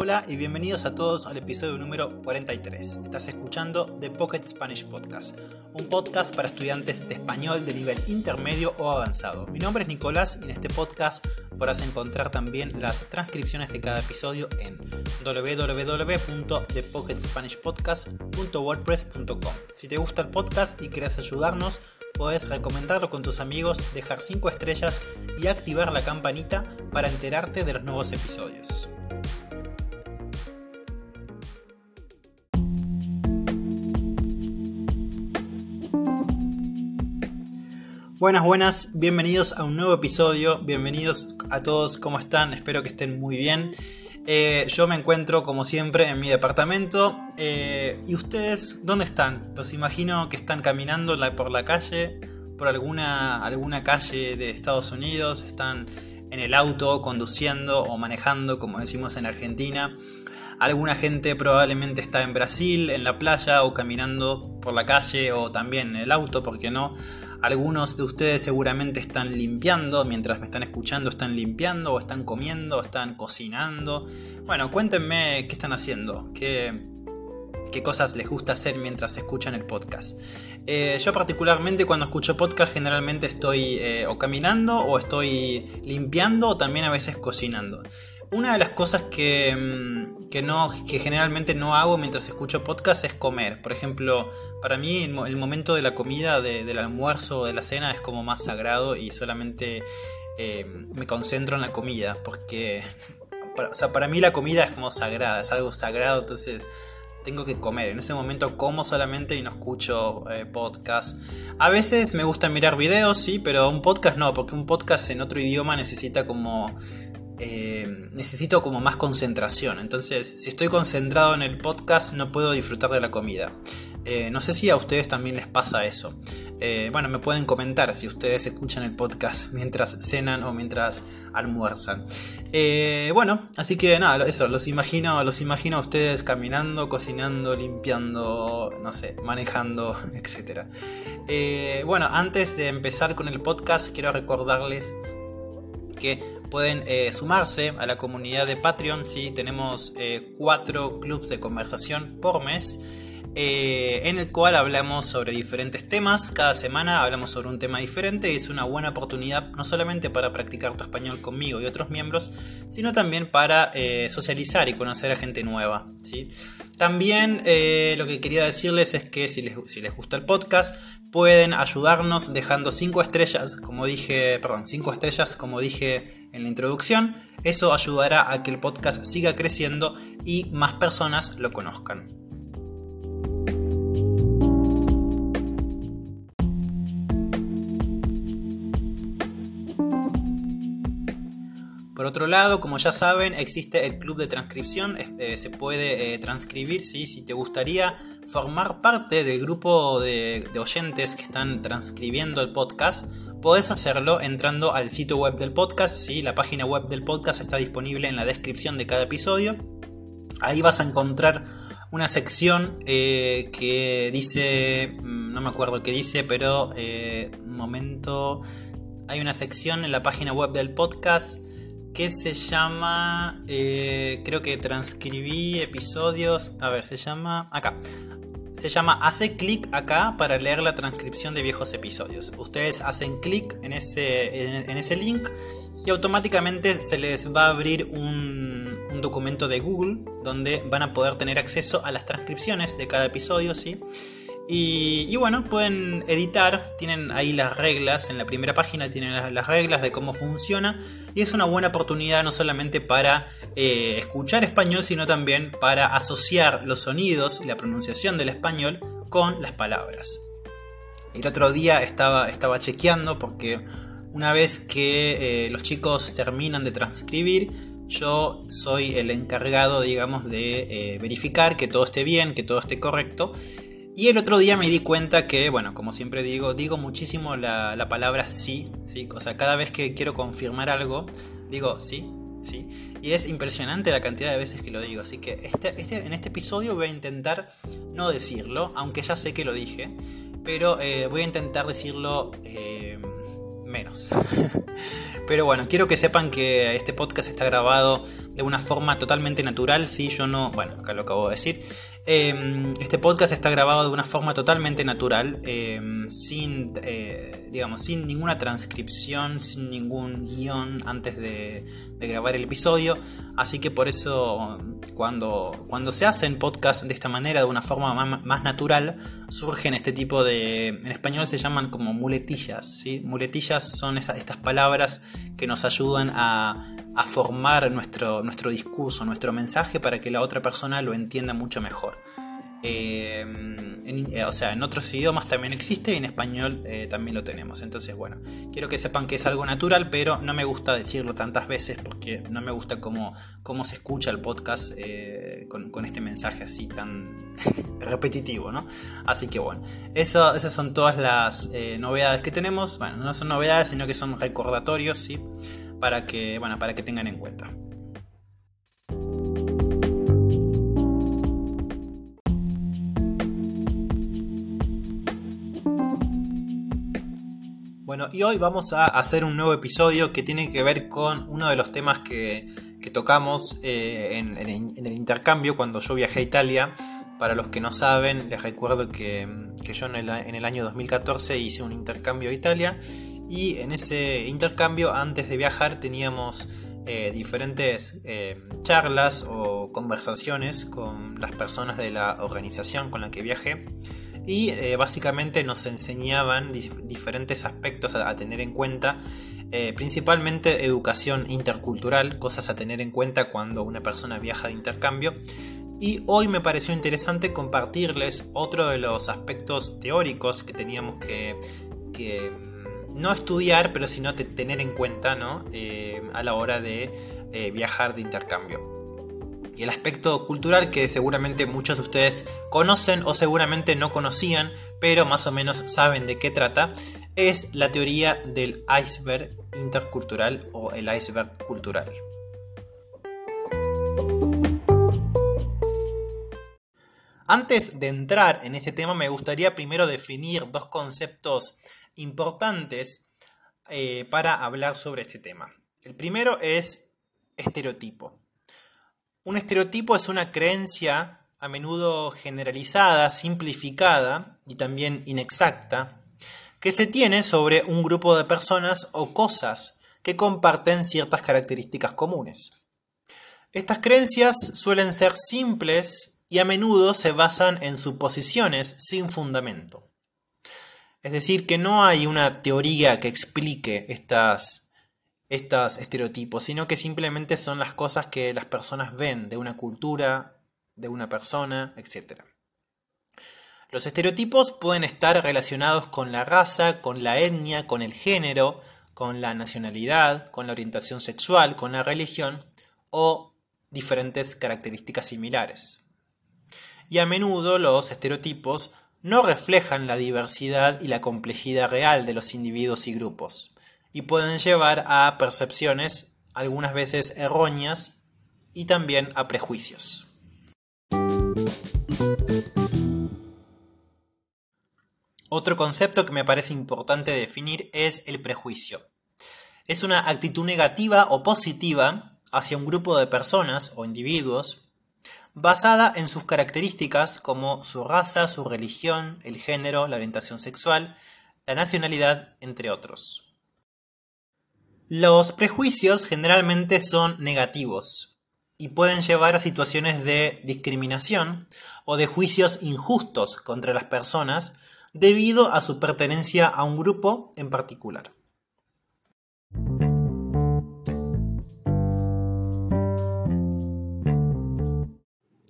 Hola y bienvenidos a todos al episodio número 43. Estás escuchando The Pocket Spanish Podcast, un podcast para estudiantes de español de nivel intermedio o avanzado. Mi nombre es Nicolás y en este podcast podrás encontrar también las transcripciones de cada episodio en www.thepocketspanishpodcast.wordpress.com. Si te gusta el podcast y quieres ayudarnos, puedes recomendarlo con tus amigos, dejar 5 estrellas y activar la campanita para enterarte de los nuevos episodios. Buenas, buenas, bienvenidos a un nuevo episodio, bienvenidos a todos, ¿cómo están? Espero que estén muy bien. Eh, yo me encuentro como siempre en mi departamento. Eh, ¿Y ustedes dónde están? Los imagino que están caminando por la calle, por alguna, alguna calle de Estados Unidos, están en el auto conduciendo o manejando, como decimos en Argentina. Alguna gente probablemente está en Brasil, en la playa o caminando por la calle o también en el auto, ¿por qué no? Algunos de ustedes seguramente están limpiando, mientras me están escuchando están limpiando o están comiendo o están cocinando. Bueno, cuéntenme qué están haciendo, qué, qué cosas les gusta hacer mientras escuchan el podcast. Eh, yo particularmente cuando escucho podcast generalmente estoy eh, o caminando o estoy limpiando o también a veces cocinando. Una de las cosas que, mm, que, no, que generalmente no hago mientras escucho podcast es comer. Por ejemplo, para mí el, momento de la comida, del almuerzo o de la cena es como más sagrado y solamente eh, me concentro en la comida. Porque, para, o sea, para mí la comida es como sagrada, es algo sagrado, entonces tengo que comer. En ese momento como solamente y no escucho eh, podcast. A veces me gusta mirar videos, sí, pero un podcast no, porque un podcast en otro idioma necesita como eh, necesito como más concentración. Entonces, si estoy concentrado en el podcast, no puedo disfrutar de la comida. Eh, no sé si a ustedes también les pasa eso. Eh, bueno, me pueden comentar si ustedes escuchan el podcast mientras cenan o mientras almuerzan. bueno, así que nada, eso, los imagino, los imagino a ustedes caminando, cocinando, limpiando, no sé, manejando, etc. bueno, antes de empezar con el podcast, quiero recordarles que pueden eh, sumarse a la comunidad de Patreon. si tenemos eh, cuatro clubs de conversación por mes. Eh, en el cual hablamos sobre diferentes temas. Cada semana hablamos sobre un tema diferente y es una buena oportunidad no solamente para practicar tu español conmigo y otros miembros, sino también para socializar y conocer a gente nueva. ¿sí? También lo que quería decirles es que si les, si les gusta el podcast, pueden ayudarnos dejando 5 estrellas, como dije, perdón, 5 estrellas como dije en la introducción. Eso ayudará a que el podcast siga creciendo y más personas lo conozcan. Por otro lado, como ya saben, existe el club de transcripción, eh, se puede eh, transcribir si te gustaría formar parte del grupo de, oyentes que están transcribiendo el podcast. Podés hacerlo entrando al sitio web del podcast, ¿sí? la página web del podcast está disponible en la descripción de cada episodio. Ahí vas a encontrar una sección eh, que dice, mm, no me acuerdo qué dice, pero un momento, hay una sección en la página web del podcast que se llama, eh, creo que transcribí episodios, a ver, se llama, acá, se llama Hace clic acá para leer la transcripción de viejos episodios. Ustedes hacen clic en ese, en, ese link y automáticamente se les va a abrir un, un, documento de Google donde van a poder tener acceso a las transcripciones de cada episodio, ¿sí? Y, bueno, pueden editar, tienen ahí las reglas, en la primera página tienen las, reglas de cómo funciona y es una buena oportunidad no solamente para eh, escuchar español, sino también para asociar los sonidos y la pronunciación del español con las palabras. El otro día estaba, chequeando porque una vez que eh, los chicos terminan de transcribir, yo soy el encargado, digamos, de eh, verificar que todo esté bien, que todo esté correcto. Y el otro día me di cuenta que, bueno, como siempre digo, digo muchísimo la, palabra sí, sí. O sea, cada vez que quiero confirmar algo, digo sí, sí. Y es impresionante la cantidad de veces que lo digo. Así que este, este, en este episodio voy a intentar no decirlo, aunque ya sé que lo dije. Pero eh, voy a intentar decirlo eh, menos. pero bueno, quiero que sepan que este podcast está grabado de una forma totalmente natural, sí, yo no, bueno, acá lo acabo de decir. Em, este podcast está grabado de una forma totalmente natural, em, sin, eh, digamos, sin ninguna transcripción, sin ningún guion antes de, grabar el episodio. Así que por eso cuando, cuando se hacen podcasts de esta manera, de una forma más, natural, surgen este tipo de... En español se llaman como muletillas. ¿sí? Muletillas son estas palabras que nos ayudan a formar nuestro, nuestro discurso, nuestro mensaje para que la otra persona lo entienda mucho mejor. Eh, eh, o sea, en otros idiomas también existe y en español eh, también lo tenemos. Entonces, bueno, quiero que sepan que es algo natural, pero no me gusta decirlo tantas veces porque no me gusta cómo, cómo se escucha el podcast con, este mensaje así tan repetitivo, ¿no? Así que bueno, eso, esas son todas las novedades que tenemos. Bueno, no son novedades, sino que son recordatorios, ¿sí? Para que, bueno, para que tengan en cuenta. Bueno, y hoy vamos a hacer un nuevo episodio que tiene que ver con uno de los temas que, tocamos eh, en, el intercambio cuando yo viajé a Italia. Para los que no saben, les recuerdo que, yo en el, año 2014 hice un intercambio a Italia y en ese intercambio antes de viajar teníamos eh, diferentes eh, charlas o conversaciones con las personas de la organización con la que viajé y eh, básicamente nos enseñaban diferentes aspectos a, tener en cuenta, eh, principalmente educación intercultural, cosas a tener en cuenta cuando una persona viaja de intercambio. Y hoy me pareció interesante compartirles otro de los aspectos teóricos que teníamos que, mm, no estudiar, pero sino tener en cuenta ¿no? Eh, a la hora de viajar de intercambio y el aspecto cultural que seguramente muchos de ustedes conocen o seguramente no conocían, pero más o menos saben de qué trata, es la teoría del iceberg intercultural o el iceberg cultural. Antes de entrar en este tema me gustaría primero definir dos conceptos importantes eh, para hablar sobre este tema. El primero es estereotipo. Un estereotipo es una creencia a menudo generalizada, simplificada y también inexacta, que se tiene sobre un grupo de personas o cosas que comparten ciertas características comunes. Estas creencias suelen ser simples y a menudo se basan en suposiciones sin fundamento. Es decir, que no hay una teoría que explique estas estos estereotipos, sino que simplemente son las cosas que las personas ven de una cultura, de una persona, etc. Los estereotipos pueden estar relacionados con la raza, con la etnia, con el género, con la nacionalidad, con la orientación sexual, con la religión o diferentes características similares. Y a menudo los estereotipos no reflejan la diversidad y la complejidad real de los individuos y grupos, y pueden llevar a percepciones algunas veces erróneas y también a prejuicios. Otro concepto que me parece importante definir es el prejuicio. Es una actitud negativa o positiva hacia un grupo de personas o individuos basada en sus características como su raza, su religión, el género, la orientación sexual, la nacionalidad, entre otros. Los prejuicios generalmente son negativos y pueden llevar a situaciones de discriminación o de juicios injustos contra las personas debido a su pertenencia a un grupo en particular.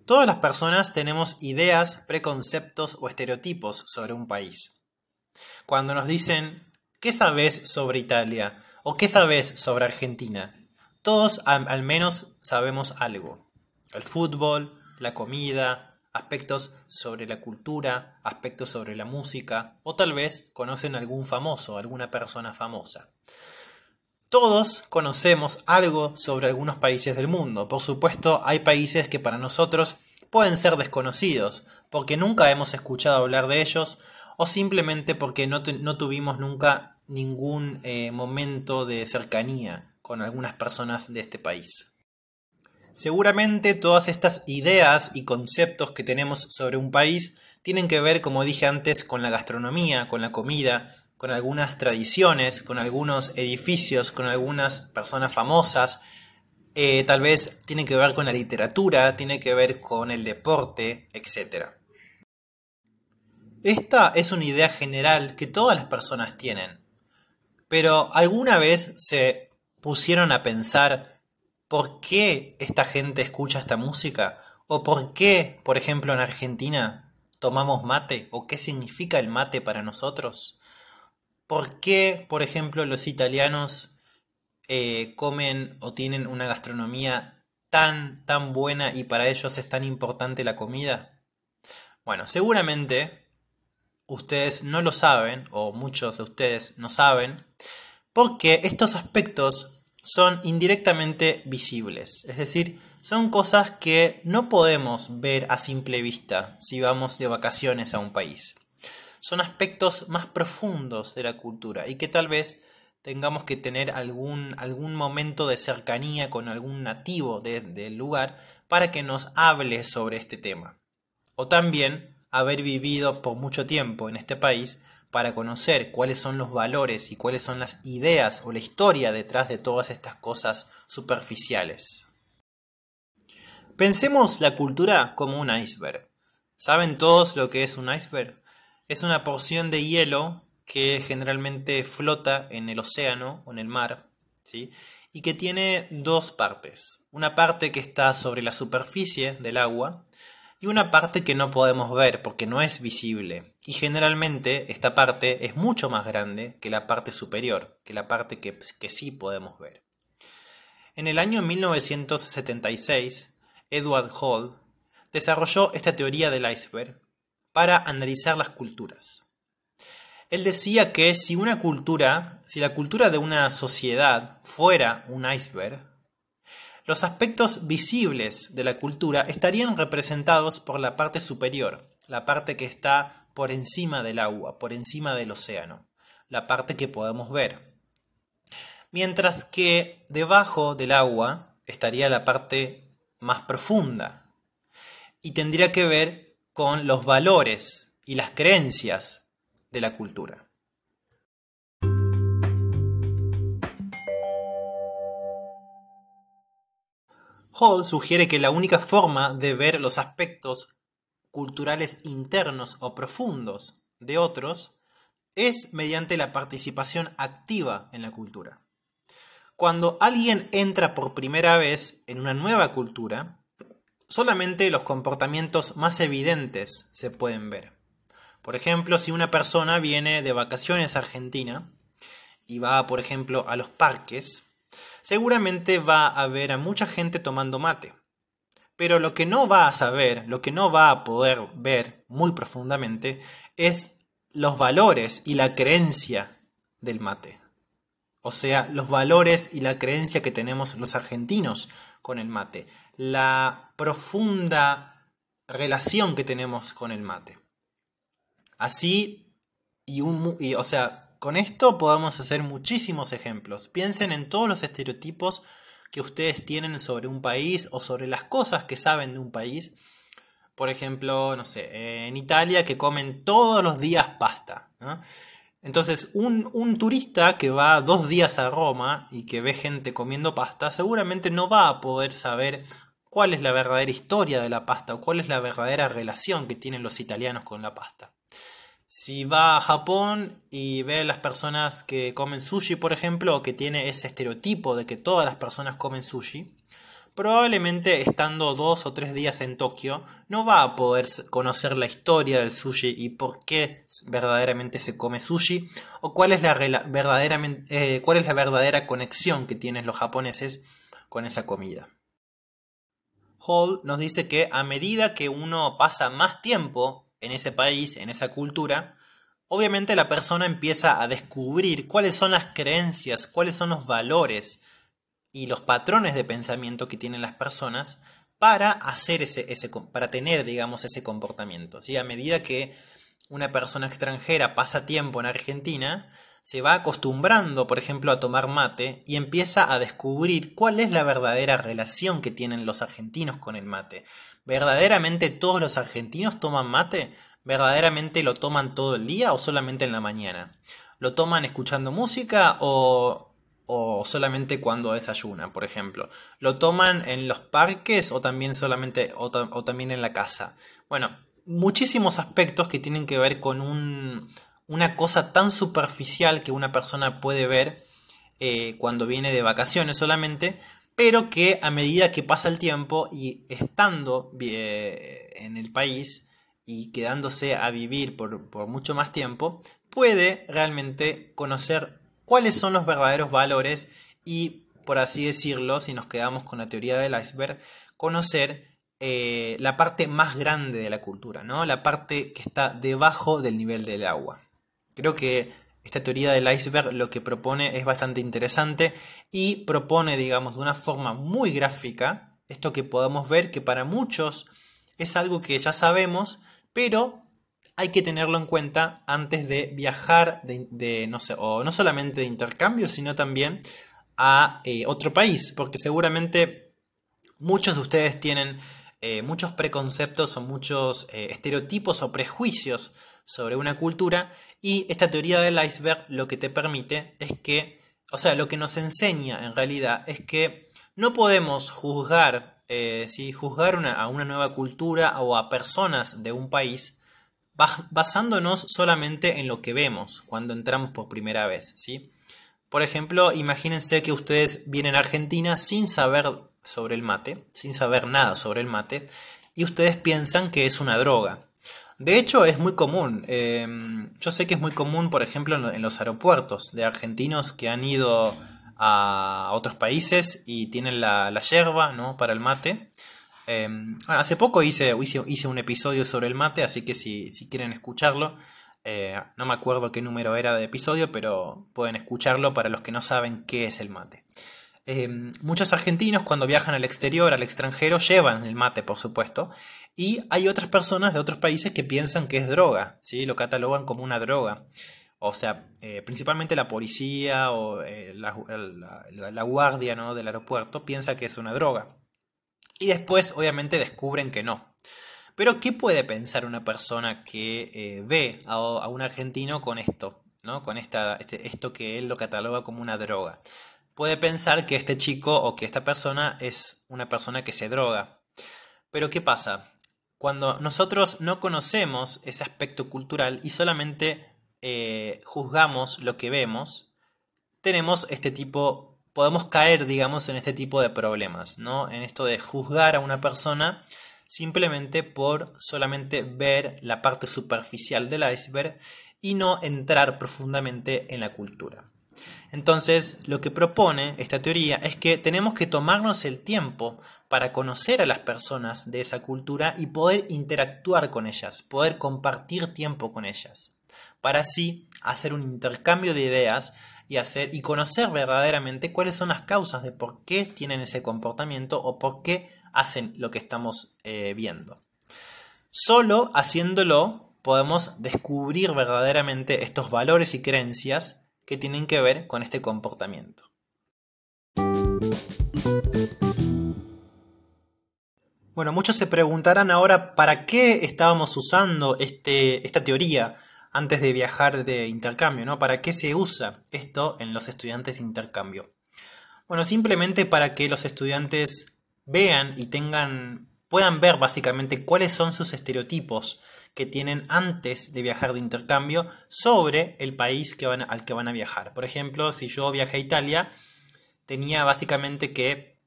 Todas las personas tenemos ideas, preconceptos o estereotipos sobre un país. Cuando nos dicen, ¿qué sabes sobre Italia? ¿O qué sabes sobre Argentina? Todos al menos sabemos algo. El fútbol, la comida, aspectos sobre la cultura, aspectos sobre la música, o tal vez conocen algún famoso, alguna persona famosa. Todos conocemos algo sobre algunos países del mundo. Por supuesto, hay países que para nosotros pueden ser desconocidos, porque nunca hemos escuchado hablar de ellos, o simplemente porque no, no tuvimos nunca ningún eh, momento de cercanía con algunas personas de este país. Seguramente todas estas ideas y conceptos que tenemos sobre un país tienen que ver, como dije antes, con la gastronomía, con la comida, con algunas tradiciones, con algunos edificios, con algunas personas famosas. Eh, tal vez tiene que ver con la literatura, tiene que ver con el deporte, etc. Esta es una idea general que todas las personas tienen. Pero ¿alguna vez se pusieron a pensar por qué esta gente escucha esta música? ¿O por qué, por ejemplo, en Argentina tomamos mate? ¿O qué significa el mate para nosotros? ¿Por qué, por ejemplo, los italianos eh, comen o tienen una gastronomía tan, tan buena y para ellos es tan importante la comida? Bueno, seguramente ustedes no lo saben, o muchos de ustedes no saben, porque estos aspectos son indirectamente visibles, es decir, son cosas que no podemos ver a simple vista si vamos de vacaciones a un país. Son aspectos más profundos de la cultura y que tal vez tengamos que tener algún, algún momento de cercanía con algún nativo del lugar para que nos hable sobre este tema. O también haber vivido por mucho tiempo en este país para conocer cuáles son los valores y cuáles son las ideas o la historia detrás de todas estas cosas superficiales. Pensemos la cultura como un iceberg. ¿Saben todos lo que es un iceberg? Es una porción de hielo que generalmente flota en el océano o en el mar, ¿sí? y que tiene dos partes. Una parte que está sobre la superficie del agua y una parte que no podemos ver porque no es visible. Y generalmente esta parte es mucho más grande que la parte superior, que la parte que, que sí podemos ver. En el año 1976, Edward Hall desarrolló esta teoría del iceberg para analizar las culturas. Él decía que si una cultura, si la cultura de una sociedad fuera un iceberg, los aspectos visibles de la cultura estarían representados por la parte superior, la parte que está por encima del agua, por encima del océano, la parte que podemos ver. Mientras que debajo del agua estaría la parte más profunda y tendría que ver con los valores y las creencias de la cultura. Hall sugiere que la única forma de ver los aspectos culturales internos o profundos de otros es mediante la participación activa en la cultura. Cuando alguien entra por primera vez en una nueva cultura, solamente los comportamientos más evidentes se pueden ver. Por ejemplo, si una persona viene de vacaciones a Argentina y va, por ejemplo, a los parques, seguramente va a ver a mucha gente tomando mate. Pero lo que no va a saber, lo que no va a poder ver muy profundamente, es los valores y la creencia del mate. O sea, los valores y la creencia que tenemos los argentinos con el mate. La profunda relación que tenemos con el mate. Así, y, un, y o sea, con esto podemos hacer muchísimos ejemplos. Piensen en todos los estereotipos que ustedes tienen sobre un país o sobre las cosas que saben de un país. Por ejemplo, no sé, en Italia que comen todos los días pasta. Entonces, un, un, turista que va dos días a Roma y que ve gente comiendo pasta, seguramente no va a poder saber cuál es la verdadera historia de la pasta o cuál es la verdadera relación que tienen los italianos con la pasta. Si va a Japón y ve a las personas que comen sushi, por ejemplo, o que tiene ese estereotipo de que todas las personas comen sushi, probablemente estando dos o tres días en Tokio no va a poder conocer la historia del sushi y por qué verdaderamente se come sushi o cuál es la, eh, cuál es la verdadera conexión que tienen los japoneses con esa comida. Hall nos dice que a medida que uno pasa más tiempo en ese país, en esa cultura, obviamente la persona empieza a descubrir cuáles son las creencias, cuáles son los valores y los patrones de pensamiento que tienen las personas para hacer ese, ese para tener, digamos, ese comportamiento. A medida que una persona extranjera pasa tiempo en Argentina, se va acostumbrando, por ejemplo, a tomar mate y empieza a descubrir cuál es la verdadera relación que tienen los argentinos con el mate. ¿Verdaderamente todos los argentinos toman mate? ¿Verdaderamente lo toman todo el día o solamente en la mañana? ¿Lo toman escuchando música o, o solamente cuando desayunan, por ejemplo? ¿Lo toman en los parques o también solamente o, o también en la casa? Bueno, muchísimos aspectos que tienen que ver con un, una cosa tan superficial que una persona puede ver eh, cuando viene de vacaciones solamente, pero que a medida que pasa el tiempo y estando eh, en el país y quedándose a vivir por, mucho más tiempo, puede realmente conocer cuáles son los verdaderos valores y, por así decirlo, si nos quedamos con la teoría del iceberg, conocer eh, la parte más grande de la cultura, ¿no? La parte que está debajo del nivel del agua. Creo que esta teoría del iceberg lo que propone es bastante interesante y propone, digamos, de una forma muy gráfica esto que podemos ver que para muchos es algo que ya sabemos, pero hay que tenerlo en cuenta antes de viajar de, no sé, o no solamente de intercambio, sino también a eh, otro país, porque seguramente muchos de ustedes tienen eh, muchos preconceptos o muchos eh, estereotipos o prejuicios sobre una cultura y esta teoría del iceberg lo que te permite es que, o sea, lo que nos enseña en realidad es que no podemos juzgar, eh, juzgar a una nueva cultura o a personas de un país basándonos solamente en lo que vemos cuando entramos por primera vez, ¿sí? Por ejemplo, imagínense que ustedes vienen a Argentina sin saber sobre el mate, sin saber nada sobre el mate, y ustedes piensan que es una droga. De hecho, es muy común. Em, yo sé que es muy común, por ejemplo, en los aeropuertos de argentinos que han ido a otros países y tienen la, la yerba ¿no? para el mate. Em, hace poco hice, hice, un episodio sobre el mate, así que si, quieren escucharlo, eh, no me acuerdo qué número era de episodio, pero pueden escucharlo para los que no saben qué es el mate. Em, muchos argentinos cuando viajan al exterior, al extranjero, llevan el mate, por supuesto, y hay otras personas de otros países que piensan que es droga, ¿sí? lo catalogan como una droga. O sea, eh, principalmente la policía o eh, la, guardia ¿no? del aeropuerto piensa que es una droga. Y después, obviamente, descubren que no. Pero, ¿qué puede pensar una persona que eh, ve a, un argentino con esto? ¿no? Con esta, este, esto que él lo cataloga como una droga puede pensar que este chico o que esta persona es una persona que se droga. Pero ¿qué pasa? Cuando nosotros no conocemos ese aspecto cultural y solamente eh, juzgamos lo que vemos, tenemos este tipo, podemos caer, digamos, en este tipo de problemas, ¿no? En esto de juzgar a una persona simplemente por solamente ver la parte superficial del iceberg y no entrar profundamente en la cultura. Entonces, lo que propone esta teoría es que tenemos que tomarnos el tiempo para conocer a las personas de esa cultura y poder interactuar con ellas, poder compartir tiempo con ellas, para así hacer un intercambio de ideas y hacer y conocer verdaderamente cuáles son las causas de por qué tienen ese comportamiento o por qué hacen lo que estamos eh, viendo. Solo haciéndolo podemos descubrir verdaderamente estos valores y creencias que tienen que ver con este comportamiento. Bueno, muchos se preguntarán ahora para qué estábamos usando este, esta teoría antes de viajar de intercambio, ¿no? ¿Para qué se usa esto en los estudiantes de intercambio? Bueno, simplemente para que los estudiantes vean y tengan, puedan ver básicamente cuáles son sus estereotipos que tienen antes de viajar de intercambio sobre el país que van, al que van a viajar. Por ejemplo, si yo viajé a Italia, tenía básicamente que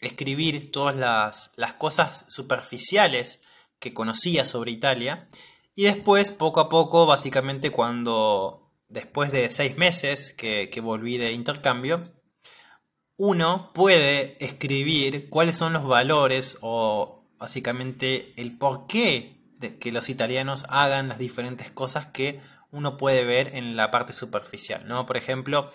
escribir todas las, las cosas superficiales que conocía sobre Italia y después, poco a poco, básicamente cuando después de seis meses que, que volví de intercambio, uno puede escribir cuáles son los valores o básicamente el por qué que los italianos hagan las diferentes cosas que uno puede ver en la parte superficial, ¿no? Por ejemplo,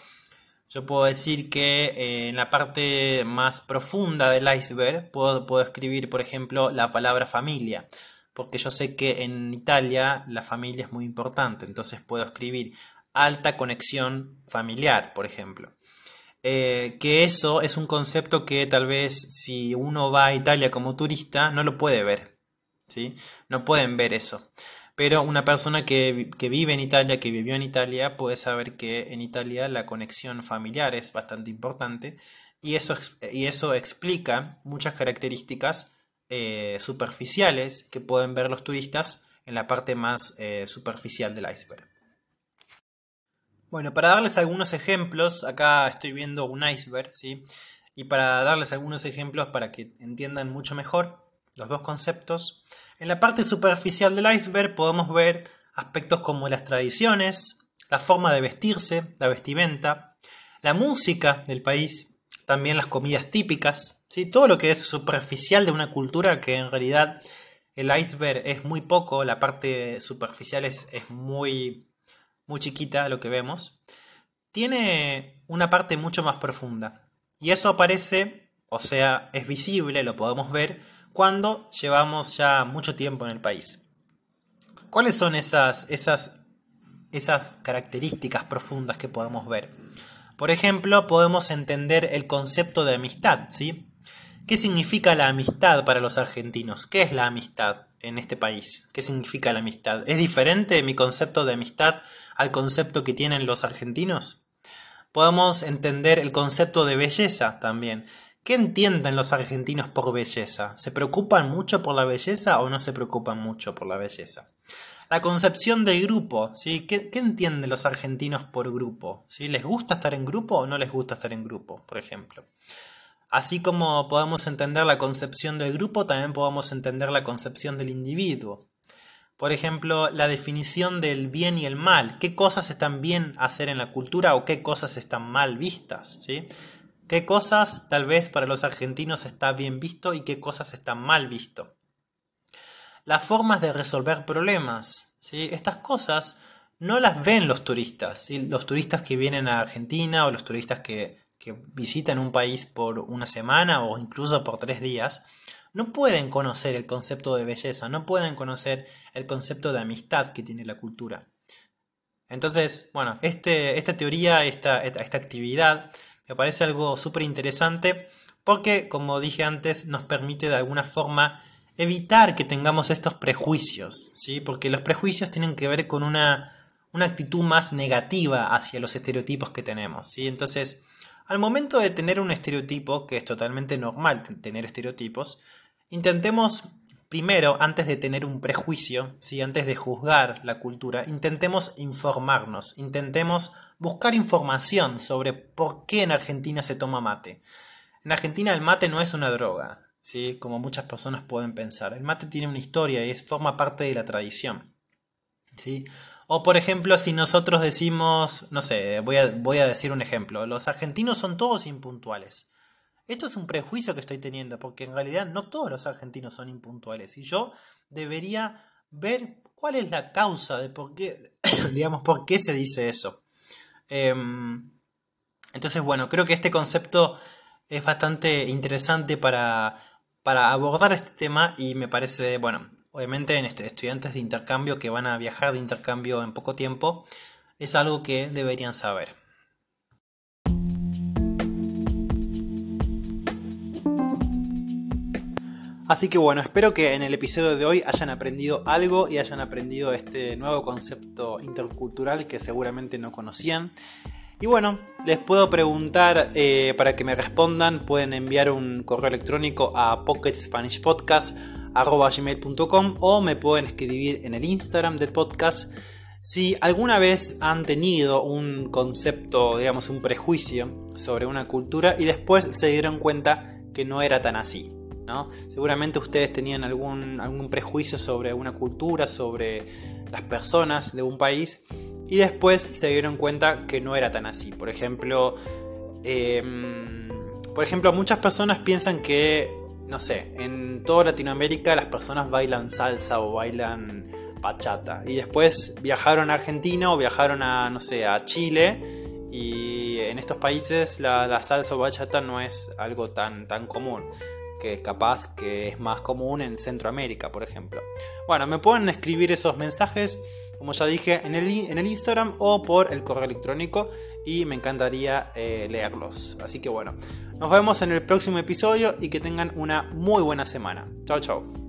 yo puedo decir que eh, en la parte más profunda del iceberg puedo, puedo escribir, por ejemplo, la palabra familia, porque yo sé que en Italia la familia es muy importante, entonces puedo escribir alta conexión familiar, por ejemplo. Eh, que eso es un concepto que tal vez si uno va a Italia como turista no lo puede ver. ¿Sí? No pueden ver eso. Pero una persona que, vive en Italia, que vivió en Italia, puede saber que en Italia la conexión familiar es bastante importante y eso, y eso explica muchas características eh, superficiales que pueden ver los turistas en la parte más eh, superficial del iceberg. Bueno, para darles algunos ejemplos, acá estoy viendo un iceberg, ¿sí? Y para darles algunos ejemplos para que entiendan mucho mejor los dos conceptos, en la parte superficial del iceberg podemos ver aspectos como las tradiciones, la forma de vestirse, la vestimenta, la música del país, también las comidas típicas, ¿sí? todo lo que es superficial de una cultura que en realidad el iceberg es muy poco, la parte superficial es, es muy muy chiquita lo que vemos, tiene una parte mucho más profunda. Y eso aparece, o sea, es visible, lo podemos ver, cuando llevamos ya mucho tiempo en el país. ¿Cuáles son esas, esas, esas características profundas que podemos ver? Por ejemplo, podemos entender el concepto de amistad, ¿sí? ¿Qué significa la amistad para los argentinos? ¿Qué es la amistad en este país? ¿Qué significa la amistad? ¿Es diferente mi concepto de amistad al concepto que tienen los argentinos? Podemos entender el concepto de belleza también. ¿Qué entienden los argentinos por belleza? ¿Se preocupan mucho por la belleza o no se preocupan mucho por la belleza? La concepción de grupo, ¿sí? ¿Qué, entienden los argentinos por grupo? ¿Sí? ¿Les gusta estar en grupo o no les gusta estar en grupo, por ejemplo? Así como podemos entender la concepción del grupo, también podemos entender la concepción del individuo. Por ejemplo, la definición del bien y el mal. ¿Qué cosas están bien hacer en la cultura o qué cosas están mal vistas? ¿sí? ¿Qué cosas tal vez para los argentinos está bien visto y qué cosas están mal visto? Las formas de resolver problemas. ¿sí? Estas cosas no las ven los turistas. Los turistas que vienen a Argentina o los turistas que, que visitan un país por una semana o incluso por tres días no pueden conocer el concepto de belleza, no pueden conocer el concepto de amistad que tiene la cultura. Entonces, bueno, este, esta teoría, esta, esta actividad, me parece algo súper interesante porque, como dije antes, nos permite de alguna forma evitar que tengamos estos prejuicios, ¿sí? Porque los prejuicios tienen que ver con una, una actitud más negativa hacia los estereotipos que tenemos, ¿sí? Entonces, al momento de tener un estereotipo, que es totalmente normal tener estereotipos, Intentemos primero, antes de tener un prejuicio, ¿sí? antes de juzgar la cultura, intentemos informarnos, intentemos buscar información sobre por qué en Argentina se toma mate. En Argentina el mate no es una droga, ¿sí? como muchas personas pueden pensar. El mate tiene una historia y es, forma parte de la tradición. ¿sí? O por ejemplo, si nosotros decimos, no sé, voy a, voy a decir un ejemplo, los argentinos son todos impuntuales. Esto es un prejuicio que estoy teniendo, porque en realidad no todos los argentinos son impuntuales. Y yo debería ver cuál es la causa de por qué, digamos, por qué se dice eso. Em, entonces, bueno, creo que este concepto es bastante interesante para, para abordar este tema y me parece, bueno, obviamente en este, estudiantes de intercambio que van a viajar de intercambio en poco tiempo, es algo que deberían saber. Así que bueno, espero que en el episodio de hoy hayan aprendido algo y hayan aprendido este nuevo concepto intercultural que seguramente no conocían. Y bueno, les puedo preguntar eh, para que me respondan, pueden enviar un correo electrónico a pocketspanishpodcast.com o me pueden escribir en el Instagram del podcast si alguna vez han tenido un concepto, digamos, un prejuicio sobre una cultura y después se dieron cuenta que no era tan así. Seguramente ustedes tenían algún, algún prejuicio sobre una cultura, sobre las personas de un país y después se dieron cuenta que no era tan así. Por ejemplo, em, por ejemplo, muchas personas piensan que, no sé, en toda Latinoamérica las personas bailan salsa o bailan bachata y después viajaron a Argentina o viajaron a, no sé, a Chile y en estos países la, la salsa o bachata no es algo tan, tan común. Que capaz que es más común en Centroamérica, por ejemplo. Bueno, me pueden escribir esos mensajes, como ya dije, en el, en el Instagram o por el correo electrónico y me encantaría eh, leerlos. Así que bueno, nos vemos en el próximo episodio y que tengan una muy buena semana. Chao, chao.